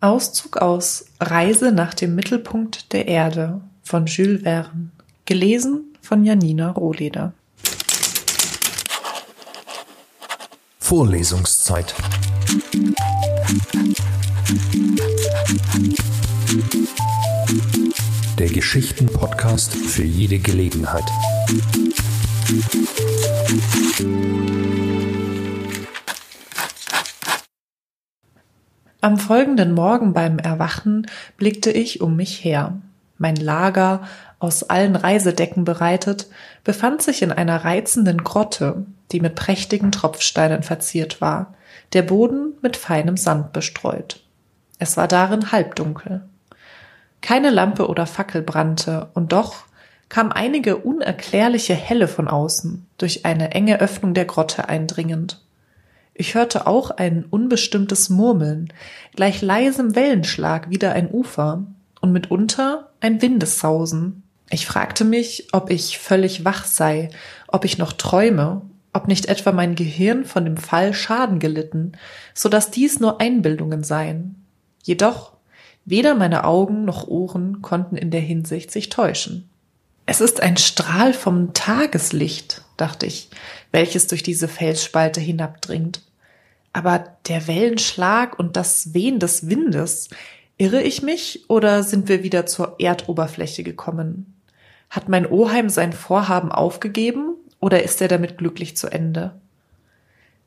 Auszug aus Reise nach dem Mittelpunkt der Erde von Jules Verne, gelesen von Janina Rohleder. Vorlesungszeit. Der Geschichten-Podcast für jede Gelegenheit. Am folgenden Morgen beim Erwachen blickte ich um mich her. Mein Lager, aus allen Reisedecken bereitet, befand sich in einer reizenden Grotte, die mit prächtigen Tropfsteinen verziert war, der Boden mit feinem Sand bestreut. Es war darin halbdunkel. Keine Lampe oder Fackel brannte, und doch kam einige unerklärliche Helle von außen, durch eine enge Öffnung der Grotte eindringend. Ich hörte auch ein unbestimmtes Murmeln, gleich leisem Wellenschlag wieder ein Ufer und mitunter ein Windessausen. Ich fragte mich, ob ich völlig wach sei, ob ich noch träume, ob nicht etwa mein Gehirn von dem Fall Schaden gelitten, so dass dies nur Einbildungen seien. Jedoch weder meine Augen noch Ohren konnten in der Hinsicht sich täuschen. Es ist ein Strahl vom Tageslicht, dachte ich, welches durch diese Felsspalte hinabdringt. Aber der Wellenschlag und das Wehen des Windes, irre ich mich oder sind wir wieder zur Erdoberfläche gekommen? Hat mein Oheim sein Vorhaben aufgegeben oder ist er damit glücklich zu Ende?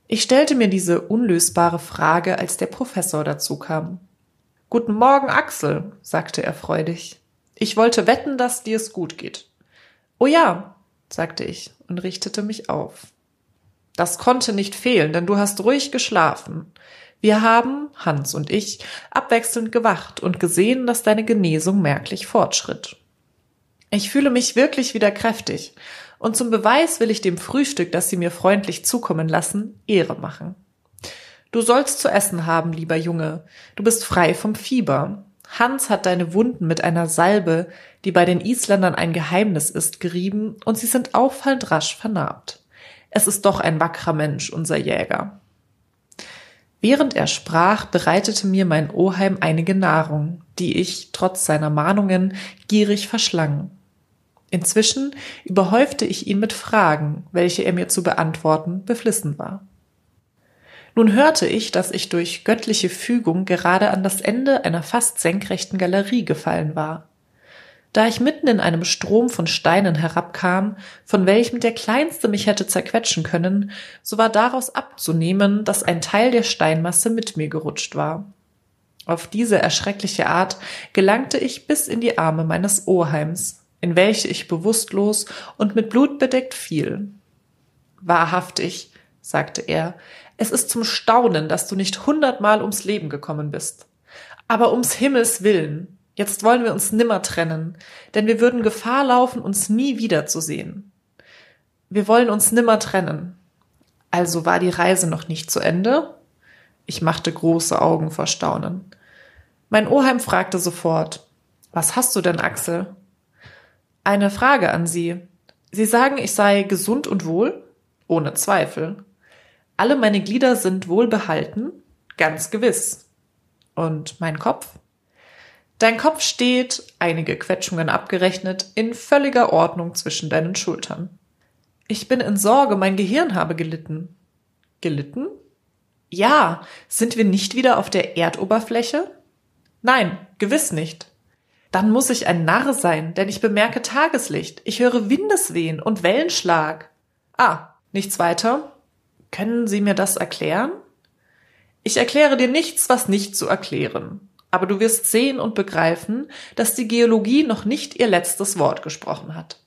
Ich stellte mir diese unlösbare Frage, als der Professor dazu kam. Guten Morgen, Axel, sagte er freudig. Ich wollte wetten, dass dir es gut geht. Oh ja, sagte ich und richtete mich auf. Das konnte nicht fehlen, denn du hast ruhig geschlafen. Wir haben, Hans und ich, abwechselnd gewacht und gesehen, dass deine Genesung merklich fortschritt. Ich fühle mich wirklich wieder kräftig, und zum Beweis will ich dem Frühstück, das Sie mir freundlich zukommen lassen, Ehre machen. Du sollst zu essen haben, lieber Junge. Du bist frei vom Fieber. Hans hat deine Wunden mit einer Salbe, die bei den Isländern ein Geheimnis ist, gerieben, und sie sind auffallend rasch vernarbt. Es ist doch ein wackerer Mensch, unser Jäger. Während er sprach, bereitete mir mein Oheim einige Nahrung, die ich, trotz seiner Mahnungen, gierig verschlang. Inzwischen überhäufte ich ihn mit Fragen, welche er mir zu beantworten beflissen war. Nun hörte ich, dass ich durch göttliche Fügung gerade an das Ende einer fast senkrechten Galerie gefallen war. Da ich mitten in einem Strom von Steinen herabkam, von welchem der kleinste mich hätte zerquetschen können, so war daraus abzunehmen, dass ein Teil der Steinmasse mit mir gerutscht war. Auf diese erschreckliche Art gelangte ich bis in die Arme meines Oheims, in welche ich bewusstlos und mit Blut bedeckt fiel. Wahrhaftig, sagte er, es ist zum Staunen, dass du nicht hundertmal ums Leben gekommen bist. Aber ums Himmels willen, Jetzt wollen wir uns nimmer trennen, denn wir würden Gefahr laufen, uns nie wiederzusehen. Wir wollen uns nimmer trennen. Also war die Reise noch nicht zu Ende? Ich machte große Augen vor Staunen. Mein Oheim fragte sofort, was hast du denn, Axel? Eine Frage an Sie. Sie sagen, ich sei gesund und wohl? Ohne Zweifel. Alle meine Glieder sind wohlbehalten? Ganz gewiss. Und mein Kopf? Dein Kopf steht, einige Quetschungen abgerechnet, in völliger Ordnung zwischen deinen Schultern. Ich bin in Sorge, mein Gehirn habe gelitten. Gelitten? Ja, sind wir nicht wieder auf der Erdoberfläche? Nein, gewiss nicht. Dann muss ich ein Narr sein, denn ich bemerke Tageslicht, ich höre Windeswehen und Wellenschlag. Ah, nichts weiter? Können Sie mir das erklären? Ich erkläre dir nichts, was nicht zu erklären aber du wirst sehen und begreifen, dass die Geologie noch nicht ihr letztes Wort gesprochen hat.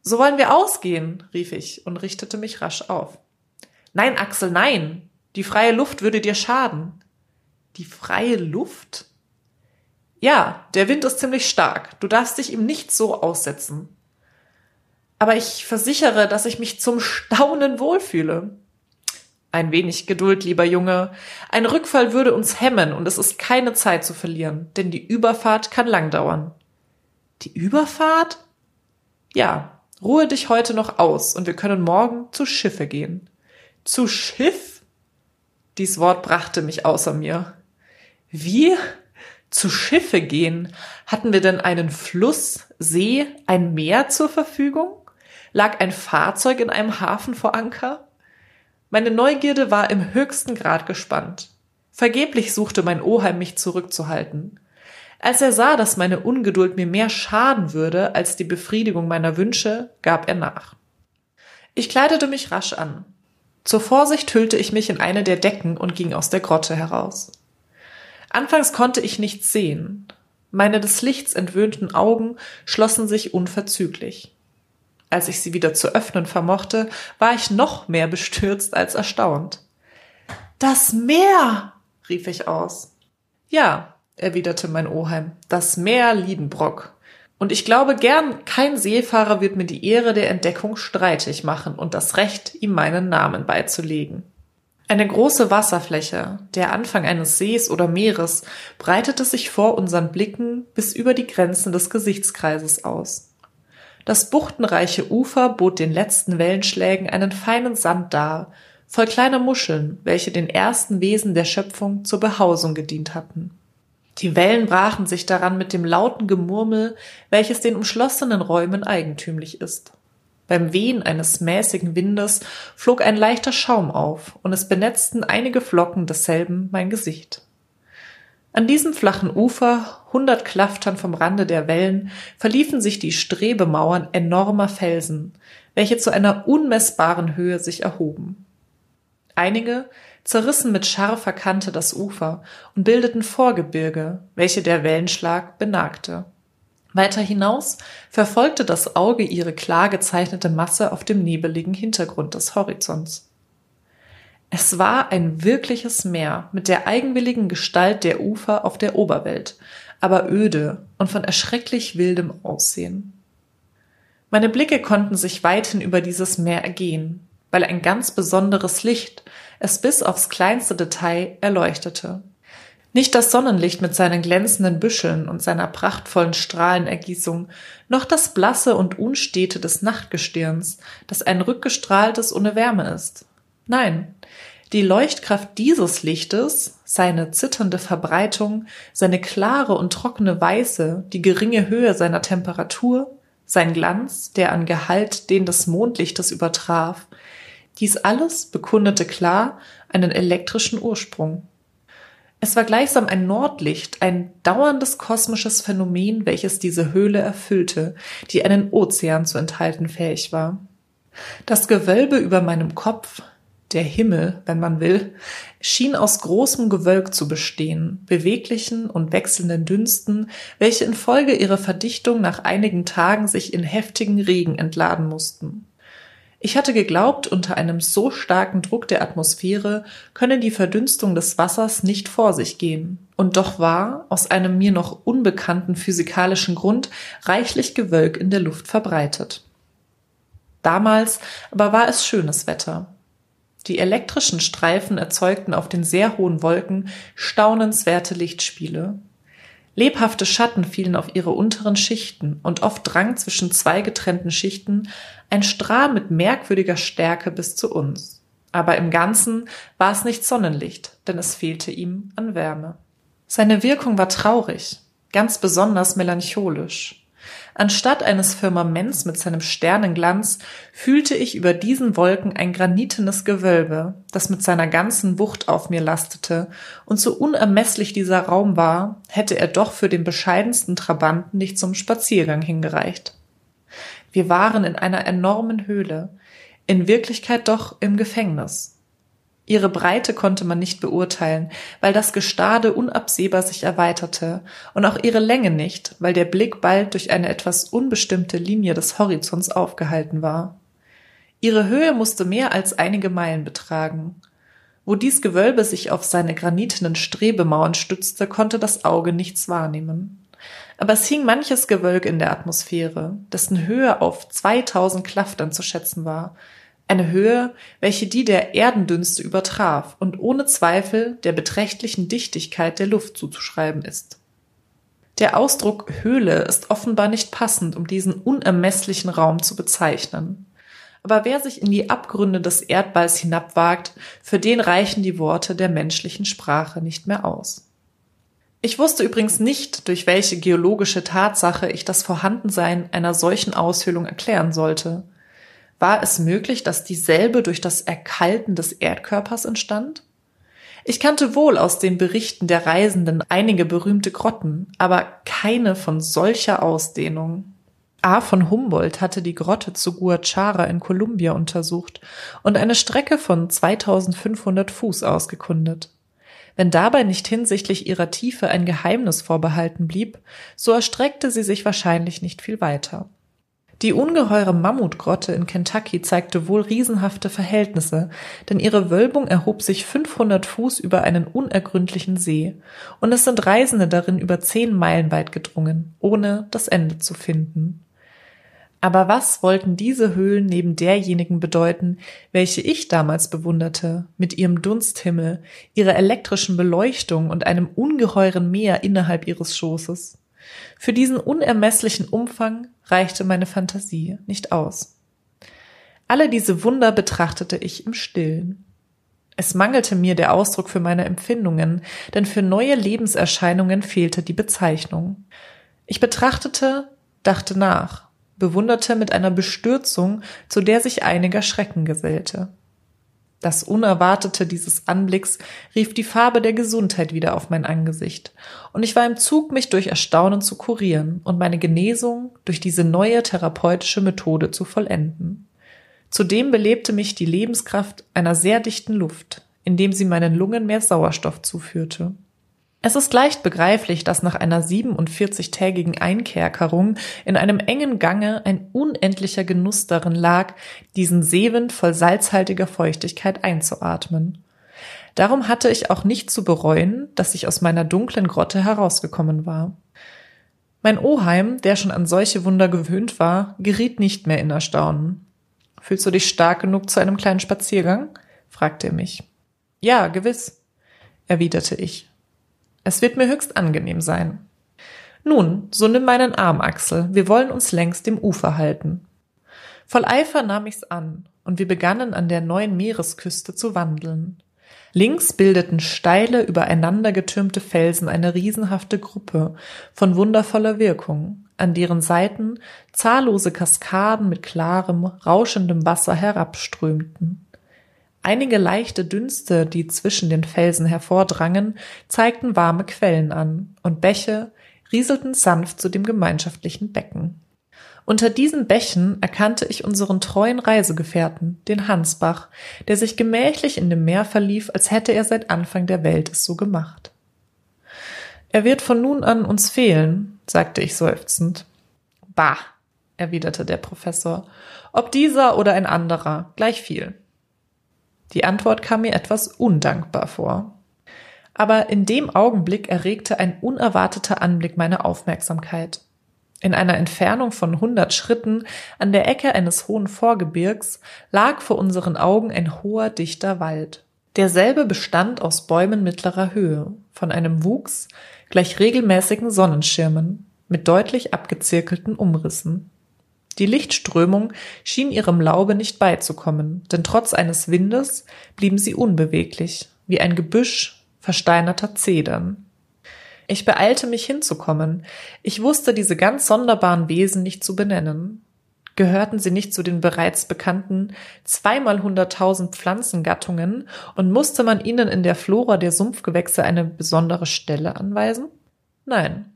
So wollen wir ausgehen, rief ich und richtete mich rasch auf. Nein, Axel, nein. Die freie Luft würde dir schaden. Die freie Luft? Ja, der Wind ist ziemlich stark. Du darfst dich ihm nicht so aussetzen. Aber ich versichere, dass ich mich zum Staunen wohlfühle. Ein wenig Geduld, lieber Junge. Ein Rückfall würde uns hemmen und es ist keine Zeit zu verlieren, denn die Überfahrt kann lang dauern. Die Überfahrt? Ja, ruhe dich heute noch aus und wir können morgen zu Schiffe gehen. Zu Schiff? Dies Wort brachte mich außer mir. Wie? Zu Schiffe gehen? Hatten wir denn einen Fluss, See, ein Meer zur Verfügung? Lag ein Fahrzeug in einem Hafen vor Anker? Meine Neugierde war im höchsten Grad gespannt. Vergeblich suchte mein Oheim mich zurückzuhalten. Als er sah, dass meine Ungeduld mir mehr schaden würde als die Befriedigung meiner Wünsche, gab er nach. Ich kleidete mich rasch an. Zur Vorsicht hüllte ich mich in eine der Decken und ging aus der Grotte heraus. Anfangs konnte ich nichts sehen. Meine des Lichts entwöhnten Augen schlossen sich unverzüglich. Als ich sie wieder zu öffnen vermochte, war ich noch mehr bestürzt als erstaunt. Das Meer! rief ich aus. Ja, erwiderte mein Oheim, das Meer Liedenbrock. Und ich glaube gern, kein Seefahrer wird mir die Ehre der Entdeckung streitig machen und das Recht, ihm meinen Namen beizulegen. Eine große Wasserfläche, der Anfang eines Sees oder Meeres, breitete sich vor unseren Blicken bis über die Grenzen des Gesichtskreises aus. Das buchtenreiche Ufer bot den letzten Wellenschlägen einen feinen Sand dar, voll kleiner Muscheln, welche den ersten Wesen der Schöpfung zur Behausung gedient hatten. Die Wellen brachen sich daran mit dem lauten Gemurmel, welches den umschlossenen Räumen eigentümlich ist. Beim Wehen eines mäßigen Windes flog ein leichter Schaum auf, und es benetzten einige Flocken desselben mein Gesicht. An diesem flachen Ufer, hundert Klaftern vom Rande der Wellen, verliefen sich die Strebemauern enormer Felsen, welche zu einer unmessbaren Höhe sich erhoben. Einige, zerrissen mit scharfer Kante das Ufer und bildeten Vorgebirge, welche der Wellenschlag benagte. Weiter hinaus verfolgte das Auge ihre klar gezeichnete Masse auf dem nebeligen Hintergrund des Horizonts. Es war ein wirkliches Meer mit der eigenwilligen Gestalt der Ufer auf der Oberwelt, aber öde und von erschrecklich wildem Aussehen. Meine Blicke konnten sich weithin über dieses Meer ergehen, weil ein ganz besonderes Licht es bis aufs kleinste Detail erleuchtete. Nicht das Sonnenlicht mit seinen glänzenden Büscheln und seiner prachtvollen Strahlenergießung, noch das Blasse und Unstete des Nachtgestirns, das ein rückgestrahltes ohne Wärme ist. Nein, die Leuchtkraft dieses Lichtes, seine zitternde Verbreitung, seine klare und trockene Weiße, die geringe Höhe seiner Temperatur, sein Glanz, der an Gehalt den des Mondlichtes übertraf, dies alles bekundete klar einen elektrischen Ursprung. Es war gleichsam ein Nordlicht, ein dauerndes kosmisches Phänomen, welches diese Höhle erfüllte, die einen Ozean zu enthalten fähig war. Das Gewölbe über meinem Kopf, der Himmel, wenn man will, schien aus großem Gewölk zu bestehen, beweglichen und wechselnden Dünsten, welche infolge ihrer Verdichtung nach einigen Tagen sich in heftigen Regen entladen mussten. Ich hatte geglaubt, unter einem so starken Druck der Atmosphäre könne die Verdünstung des Wassers nicht vor sich gehen. Und doch war, aus einem mir noch unbekannten physikalischen Grund, reichlich Gewölk in der Luft verbreitet. Damals aber war es schönes Wetter. Die elektrischen Streifen erzeugten auf den sehr hohen Wolken staunenswerte Lichtspiele, Lebhafte Schatten fielen auf ihre unteren Schichten, und oft drang zwischen zwei getrennten Schichten ein Strahl mit merkwürdiger Stärke bis zu uns. Aber im Ganzen war es nicht Sonnenlicht, denn es fehlte ihm an Wärme. Seine Wirkung war traurig, ganz besonders melancholisch. Anstatt eines Firmaments mit seinem Sternenglanz fühlte ich über diesen Wolken ein granitenes Gewölbe, das mit seiner ganzen Wucht auf mir lastete, und so unermesslich dieser Raum war, hätte er doch für den bescheidensten Trabanten nicht zum Spaziergang hingereicht. Wir waren in einer enormen Höhle, in Wirklichkeit doch im Gefängnis. Ihre Breite konnte man nicht beurteilen, weil das Gestade unabsehbar sich erweiterte, und auch ihre Länge nicht, weil der Blick bald durch eine etwas unbestimmte Linie des Horizonts aufgehalten war. Ihre Höhe musste mehr als einige Meilen betragen. Wo dies Gewölbe sich auf seine granitenen Strebemauern stützte, konnte das Auge nichts wahrnehmen. Aber es hing manches Gewölk in der Atmosphäre, dessen Höhe auf 2000 Klaftern zu schätzen war, eine Höhe, welche die der Erdendünste übertraf und ohne Zweifel der beträchtlichen Dichtigkeit der Luft zuzuschreiben ist. Der Ausdruck Höhle ist offenbar nicht passend, um diesen unermesslichen Raum zu bezeichnen. Aber wer sich in die Abgründe des Erdballs hinabwagt, für den reichen die Worte der menschlichen Sprache nicht mehr aus. Ich wusste übrigens nicht, durch welche geologische Tatsache ich das Vorhandensein einer solchen Aushöhlung erklären sollte. War es möglich, dass dieselbe durch das Erkalten des Erdkörpers entstand? Ich kannte wohl aus den Berichten der Reisenden einige berühmte Grotten, aber keine von solcher Ausdehnung. A. von Humboldt hatte die Grotte zu Guachara in Kolumbia untersucht und eine Strecke von 2500 Fuß ausgekundet. Wenn dabei nicht hinsichtlich ihrer Tiefe ein Geheimnis vorbehalten blieb, so erstreckte sie sich wahrscheinlich nicht viel weiter. Die ungeheure Mammutgrotte in Kentucky zeigte wohl riesenhafte Verhältnisse, denn ihre Wölbung erhob sich 500 Fuß über einen unergründlichen See, und es sind Reisende darin über zehn Meilen weit gedrungen, ohne das Ende zu finden. Aber was wollten diese Höhlen neben derjenigen bedeuten, welche ich damals bewunderte, mit ihrem Dunsthimmel, ihrer elektrischen Beleuchtung und einem ungeheuren Meer innerhalb ihres Schoßes? Für diesen unermesslichen Umfang reichte meine Fantasie nicht aus. Alle diese Wunder betrachtete ich im Stillen. Es mangelte mir der Ausdruck für meine Empfindungen, denn für neue Lebenserscheinungen fehlte die Bezeichnung. Ich betrachtete, dachte nach bewunderte mit einer Bestürzung, zu der sich einiger Schrecken gesellte. Das Unerwartete dieses Anblicks rief die Farbe der Gesundheit wieder auf mein Angesicht, und ich war im Zug, mich durch Erstaunen zu kurieren und meine Genesung durch diese neue therapeutische Methode zu vollenden. Zudem belebte mich die Lebenskraft einer sehr dichten Luft, indem sie meinen Lungen mehr Sauerstoff zuführte. Es ist leicht begreiflich, dass nach einer 47-tägigen Einkerkerung in einem engen Gange ein unendlicher Genuss darin lag, diesen Seewind voll salzhaltiger Feuchtigkeit einzuatmen. Darum hatte ich auch nicht zu bereuen, dass ich aus meiner dunklen Grotte herausgekommen war. Mein Oheim, der schon an solche Wunder gewöhnt war, geriet nicht mehr in Erstaunen. Fühlst du dich stark genug zu einem kleinen Spaziergang? fragte er mich. Ja, gewiss, erwiderte ich. Es wird mir höchst angenehm sein. Nun, so nimm meinen Arm, Axel, wir wollen uns längs dem Ufer halten. Voll Eifer nahm ich's an, und wir begannen an der neuen Meeresküste zu wandeln. Links bildeten steile, übereinander getürmte Felsen eine riesenhafte Gruppe von wundervoller Wirkung, an deren Seiten zahllose Kaskaden mit klarem, rauschendem Wasser herabströmten. Einige leichte Dünste, die zwischen den Felsen hervordrangen, zeigten warme Quellen an, und Bäche rieselten sanft zu dem gemeinschaftlichen Becken. Unter diesen Bächen erkannte ich unseren treuen Reisegefährten, den Hansbach, der sich gemächlich in dem Meer verlief, als hätte er seit Anfang der Welt es so gemacht. Er wird von nun an uns fehlen, sagte ich seufzend. Bah, erwiderte der Professor, ob dieser oder ein anderer, gleich viel. Die Antwort kam mir etwas undankbar vor. Aber in dem Augenblick erregte ein unerwarteter Anblick meine Aufmerksamkeit. In einer Entfernung von hundert Schritten an der Ecke eines hohen Vorgebirgs lag vor unseren Augen ein hoher, dichter Wald. Derselbe bestand aus Bäumen mittlerer Höhe, von einem Wuchs gleich regelmäßigen Sonnenschirmen mit deutlich abgezirkelten Umrissen. Die Lichtströmung schien ihrem Laube nicht beizukommen, denn trotz eines Windes blieben sie unbeweglich, wie ein Gebüsch versteinerter Zedern. Ich beeilte mich hinzukommen. Ich wusste diese ganz sonderbaren Wesen nicht zu benennen. Gehörten sie nicht zu den bereits bekannten zweimal hunderttausend Pflanzengattungen und musste man ihnen in der Flora der Sumpfgewächse eine besondere Stelle anweisen? Nein.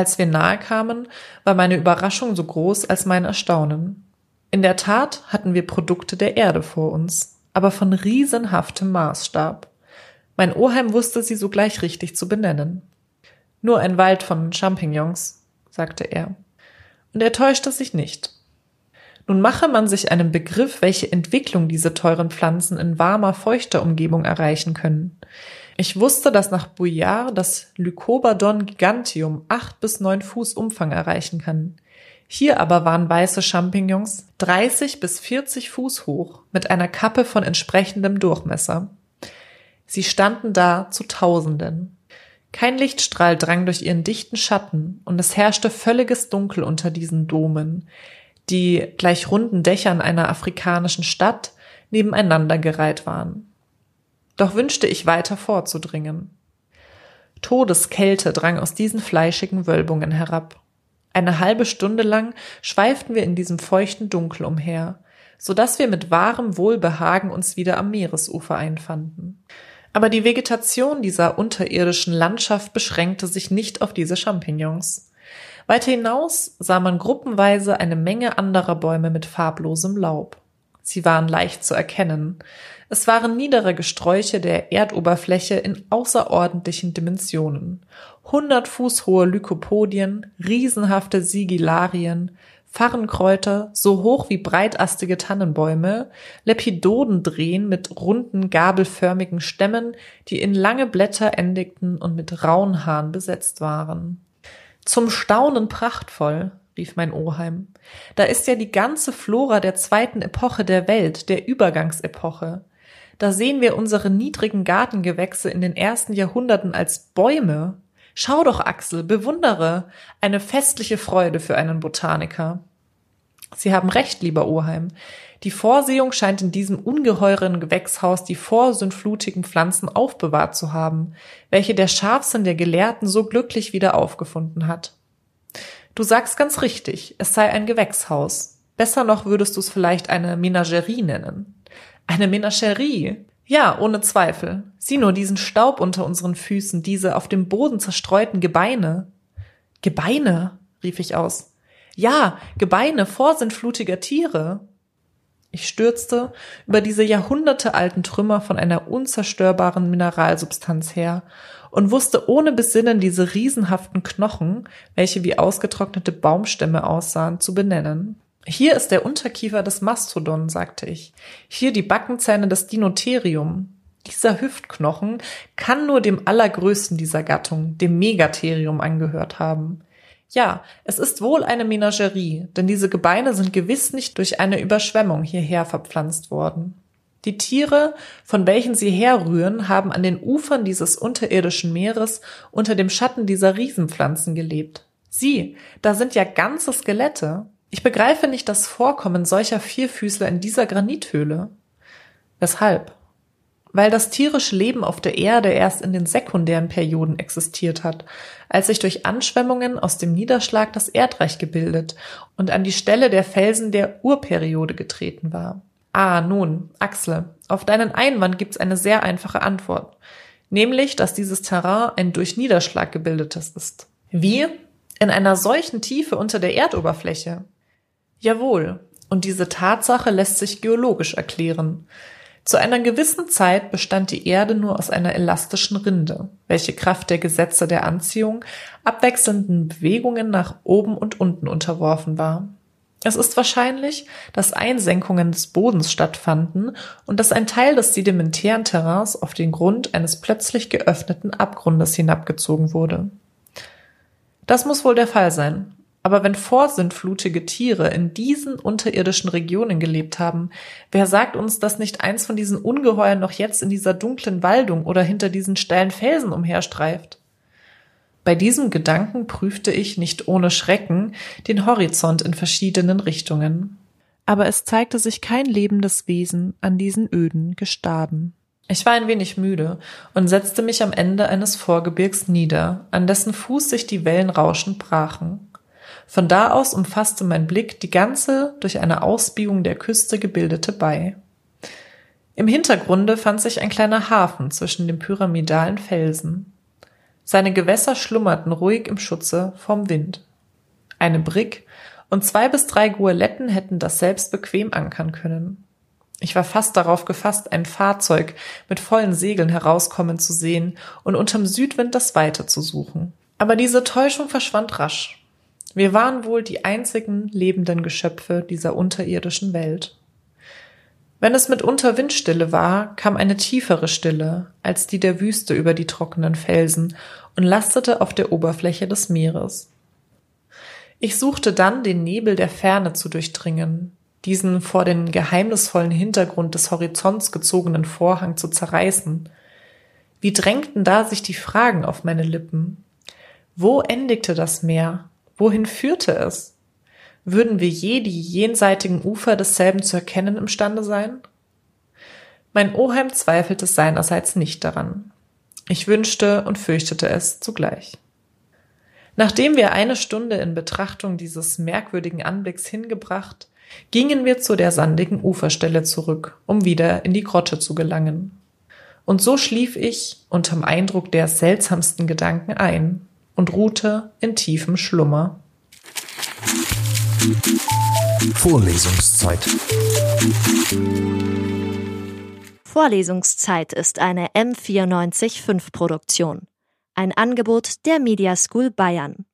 Als wir nahe kamen, war meine Überraschung so groß als mein Erstaunen. In der Tat hatten wir Produkte der Erde vor uns, aber von riesenhaftem Maßstab. Mein Oheim wusste sie sogleich richtig zu benennen. Nur ein Wald von Champignons, sagte er. Und er täuschte sich nicht. Nun mache man sich einen Begriff, welche Entwicklung diese teuren Pflanzen in warmer, feuchter Umgebung erreichen können. Ich wusste, dass nach Bouillard das Lycobodon giganteum acht bis neun Fuß Umfang erreichen kann. Hier aber waren weiße Champignons 30 bis 40 Fuß hoch mit einer Kappe von entsprechendem Durchmesser. Sie standen da zu Tausenden. Kein Lichtstrahl drang durch ihren dichten Schatten und es herrschte völliges Dunkel unter diesen Domen, die gleich runden Dächern einer afrikanischen Stadt nebeneinander gereiht waren doch wünschte ich weiter vorzudringen. Todeskälte drang aus diesen fleischigen Wölbungen herab. Eine halbe Stunde lang schweiften wir in diesem feuchten Dunkel umher, so dass wir mit wahrem Wohlbehagen uns wieder am Meeresufer einfanden. Aber die Vegetation dieser unterirdischen Landschaft beschränkte sich nicht auf diese Champignons. Weiter hinaus sah man gruppenweise eine Menge anderer Bäume mit farblosem Laub. Sie waren leicht zu erkennen. Es waren niedere Gesträuche der Erdoberfläche in außerordentlichen Dimensionen. Hundert Fuß hohe Lykopodien, riesenhafte Sigilarien, Farrenkräuter, so hoch wie breitastige Tannenbäume, Lepidodendrehen mit runden, gabelförmigen Stämmen, die in lange Blätter endigten und mit rauen Haaren besetzt waren. Zum Staunen prachtvoll, rief mein Oheim. Da ist ja die ganze Flora der zweiten Epoche der Welt, der Übergangsepoche. Da sehen wir unsere niedrigen Gartengewächse in den ersten Jahrhunderten als Bäume, Schau doch, Axel, bewundere. Eine festliche Freude für einen Botaniker. Sie haben recht, lieber Oheim. Die Vorsehung scheint in diesem ungeheuren Gewächshaus die vorsündflutigen Pflanzen aufbewahrt zu haben, welche der Scharfsinn der Gelehrten so glücklich wieder aufgefunden hat. Du sagst ganz richtig, es sei ein Gewächshaus. Besser noch würdest du es vielleicht eine Menagerie nennen. Eine Menagerie. Ja, ohne Zweifel. Sieh nur diesen Staub unter unseren Füßen, diese auf dem Boden zerstreuten Gebeine. Gebeine, rief ich aus. Ja, Gebeine vorsintflutiger Tiere. Ich stürzte über diese jahrhundertealten Trümmer von einer unzerstörbaren Mineralsubstanz her und wusste ohne Besinnen diese riesenhaften Knochen, welche wie ausgetrocknete Baumstämme aussahen, zu benennen. Hier ist der Unterkiefer des Mastodon, sagte ich. Hier die Backenzähne des Dinotherium. Dieser Hüftknochen kann nur dem allergrößten dieser Gattung, dem Megatherium, angehört haben. Ja, es ist wohl eine Menagerie, denn diese Gebeine sind gewiss nicht durch eine Überschwemmung hierher verpflanzt worden. Die Tiere, von welchen sie herrühren, haben an den Ufern dieses unterirdischen Meeres unter dem Schatten dieser Riesenpflanzen gelebt. Sieh, da sind ja ganze Skelette. Ich begreife nicht das Vorkommen solcher Vierfüßler in dieser Granithöhle. Weshalb? Weil das tierische Leben auf der Erde erst in den sekundären Perioden existiert hat, als sich durch Anschwemmungen aus dem Niederschlag das Erdreich gebildet und an die Stelle der Felsen der Urperiode getreten war. Ah, nun, Axel, auf deinen Einwand gibt's eine sehr einfache Antwort, nämlich, dass dieses Terrain ein durch Niederschlag gebildetes ist. Wie? In einer solchen Tiefe unter der Erdoberfläche? Jawohl, und diese Tatsache lässt sich geologisch erklären. Zu einer gewissen Zeit bestand die Erde nur aus einer elastischen Rinde, welche Kraft der Gesetze der Anziehung abwechselnden Bewegungen nach oben und unten unterworfen war. Es ist wahrscheinlich, dass Einsenkungen des Bodens stattfanden und dass ein Teil des sedimentären Terrains auf den Grund eines plötzlich geöffneten Abgrundes hinabgezogen wurde. Das muss wohl der Fall sein, aber wenn vorsintflutige Tiere in diesen unterirdischen Regionen gelebt haben, wer sagt uns, dass nicht eins von diesen Ungeheuern noch jetzt in dieser dunklen Waldung oder hinter diesen steilen Felsen umherstreift? Bei diesem Gedanken prüfte ich nicht ohne Schrecken den Horizont in verschiedenen Richtungen. Aber es zeigte sich kein lebendes Wesen an diesen öden Gestaden. Ich war ein wenig müde und setzte mich am Ende eines Vorgebirgs nieder, an dessen Fuß sich die Wellen rauschend brachen. Von da aus umfasste mein Blick die ganze durch eine Ausbiegung der Küste gebildete Bei. Im Hintergrunde fand sich ein kleiner Hafen zwischen den pyramidalen Felsen. Seine Gewässer schlummerten ruhig im Schutze vom Wind. Eine Brick und zwei bis drei Goeletten hätten das selbst bequem ankern können. Ich war fast darauf gefasst, ein Fahrzeug mit vollen Segeln herauskommen zu sehen und unterm Südwind das Weite zu suchen. Aber diese Täuschung verschwand rasch. Wir waren wohl die einzigen lebenden Geschöpfe dieser unterirdischen Welt. Wenn es mitunter Windstille war, kam eine tiefere Stille als die der Wüste über die trockenen Felsen und lastete auf der Oberfläche des Meeres. Ich suchte dann, den Nebel der Ferne zu durchdringen, diesen vor den geheimnisvollen Hintergrund des Horizonts gezogenen Vorhang zu zerreißen. Wie drängten da sich die Fragen auf meine Lippen? Wo endigte das Meer? Wohin führte es? Würden wir je die jenseitigen Ufer desselben zu erkennen imstande sein? Mein Oheim zweifelte seinerseits nicht daran. Ich wünschte und fürchtete es zugleich. Nachdem wir eine Stunde in Betrachtung dieses merkwürdigen Anblicks hingebracht, gingen wir zu der sandigen Uferstelle zurück, um wieder in die Grotte zu gelangen. Und so schlief ich unterm Eindruck der seltsamsten Gedanken ein und ruhte in tiefem Schlummer. Vorlesungszeit. Vorlesungszeit ist eine M945 Produktion. Ein Angebot der Media School Bayern.